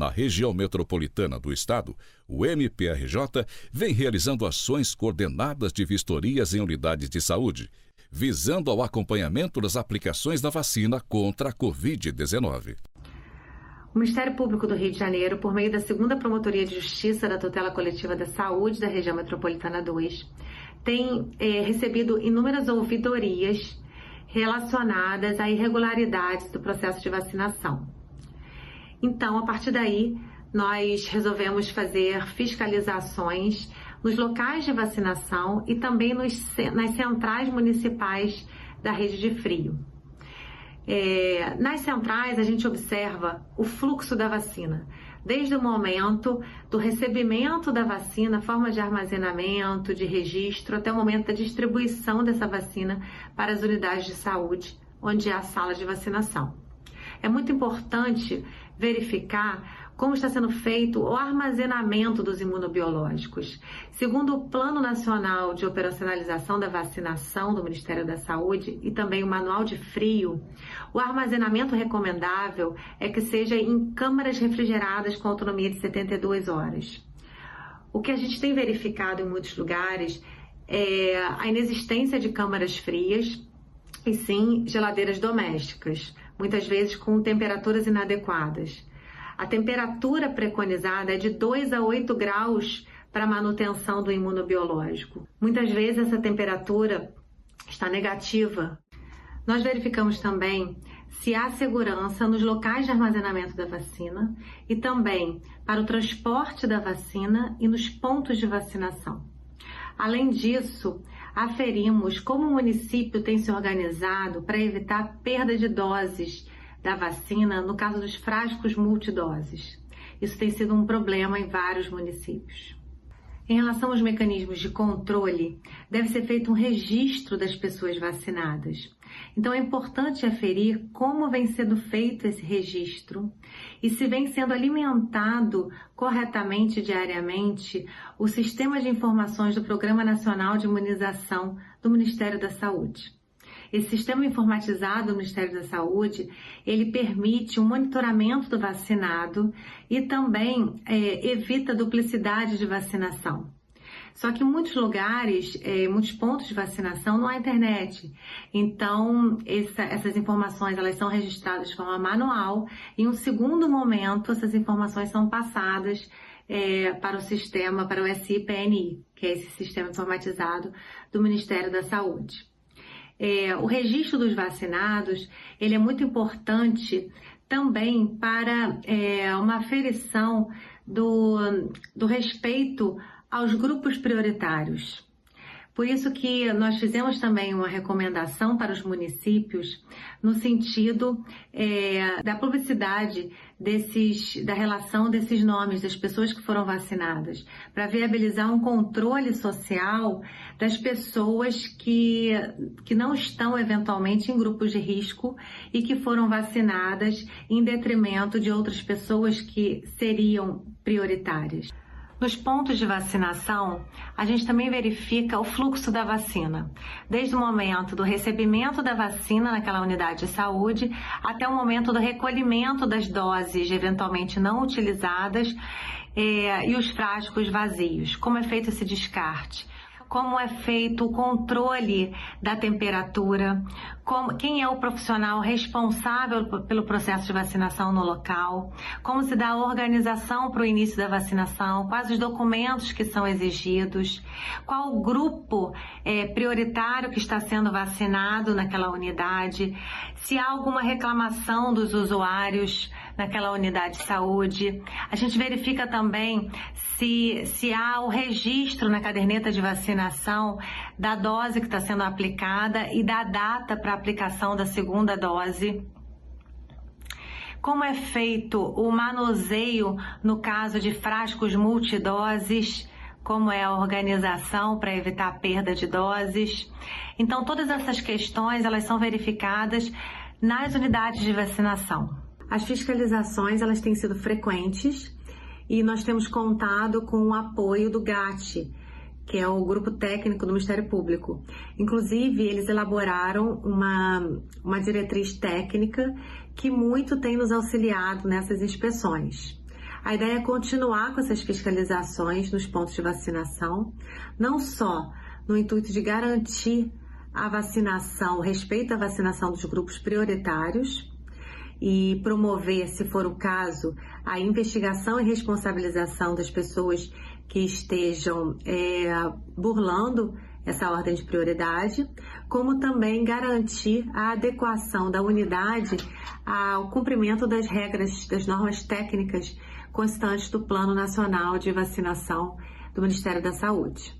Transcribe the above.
Na região metropolitana do estado, o MPRJ vem realizando ações coordenadas de vistorias em unidades de saúde, visando ao acompanhamento das aplicações da vacina contra a Covid-19. O Ministério Público do Rio de Janeiro, por meio da segunda Promotoria de Justiça da Tutela Coletiva da Saúde da região metropolitana 2, tem é, recebido inúmeras ouvidorias relacionadas a irregularidades do processo de vacinação. Então, a partir daí, nós resolvemos fazer fiscalizações nos locais de vacinação e também nos, nas centrais municipais da rede de frio. É, nas centrais, a gente observa o fluxo da vacina, desde o momento do recebimento da vacina, forma de armazenamento, de registro, até o momento da distribuição dessa vacina para as unidades de saúde, onde há a sala de vacinação. É muito importante verificar como está sendo feito o armazenamento dos imunobiológicos. Segundo o Plano Nacional de Operacionalização da Vacinação do Ministério da Saúde e também o Manual de Frio, o armazenamento recomendável é que seja em câmaras refrigeradas com autonomia de 72 horas. O que a gente tem verificado em muitos lugares é a inexistência de câmaras frias e sim geladeiras domésticas muitas vezes com temperaturas inadequadas. A temperatura preconizada é de 2 a 8 graus para manutenção do imunobiológico. Muitas vezes essa temperatura está negativa. Nós verificamos também se há segurança nos locais de armazenamento da vacina e também para o transporte da vacina e nos pontos de vacinação. Além disso, aferimos como o município tem se organizado para evitar perda de doses da vacina no caso dos frascos multidoses. Isso tem sido um problema em vários municípios. Em relação aos mecanismos de controle, deve ser feito um registro das pessoas vacinadas. Então é importante aferir como vem sendo feito esse registro e se vem sendo alimentado corretamente diariamente o sistema de informações do Programa Nacional de Imunização do Ministério da Saúde. Esse sistema informatizado do Ministério da Saúde, ele permite um monitoramento do vacinado e também é, evita duplicidade de vacinação. Só que em muitos lugares, é, muitos pontos de vacinação, não há internet. Então, essa, essas informações elas são registradas de forma manual. E em um segundo momento, essas informações são passadas é, para o sistema, para o SIPNI, que é esse sistema informatizado do Ministério da Saúde. É, o registro dos vacinados ele é muito importante também para é, uma aferição do, do respeito aos grupos prioritários. Por isso que nós fizemos também uma recomendação para os municípios no sentido é, da publicidade desses, da relação desses nomes das pessoas que foram vacinadas, para viabilizar um controle social das pessoas que, que não estão eventualmente em grupos de risco e que foram vacinadas em detrimento de outras pessoas que seriam prioritárias. Nos pontos de vacinação, a gente também verifica o fluxo da vacina, desde o momento do recebimento da vacina naquela unidade de saúde até o momento do recolhimento das doses eventualmente não utilizadas eh, e os frascos vazios. Como é feito esse descarte? Como é feito o controle da temperatura, como, quem é o profissional responsável pelo processo de vacinação no local, como se dá a organização para o início da vacinação, quais os documentos que são exigidos, qual o grupo é, prioritário que está sendo vacinado naquela unidade, se há alguma reclamação dos usuários naquela unidade de saúde. A gente verifica também se, se há o registro na caderneta de vacinação da dose que está sendo aplicada e da data para aplicação da segunda dose. Como é feito o manuseio no caso de frascos multidoses? como é a organização para evitar a perda de doses. Então, todas essas questões elas são verificadas nas unidades de vacinação. As fiscalizações elas têm sido frequentes e nós temos contado com o apoio do GAT, que é o grupo técnico do Ministério Público. Inclusive, eles elaboraram uma, uma diretriz técnica que muito tem nos auxiliado nessas inspeções. A ideia é continuar com essas fiscalizações nos pontos de vacinação, não só no intuito de garantir a vacinação, o respeito à vacinação dos grupos prioritários e promover, se for o caso, a investigação e responsabilização das pessoas que estejam é, burlando essa ordem de prioridade, como também garantir a adequação da unidade ao cumprimento das regras, das normas técnicas constantes do Plano Nacional de Vacinação do Ministério da Saúde.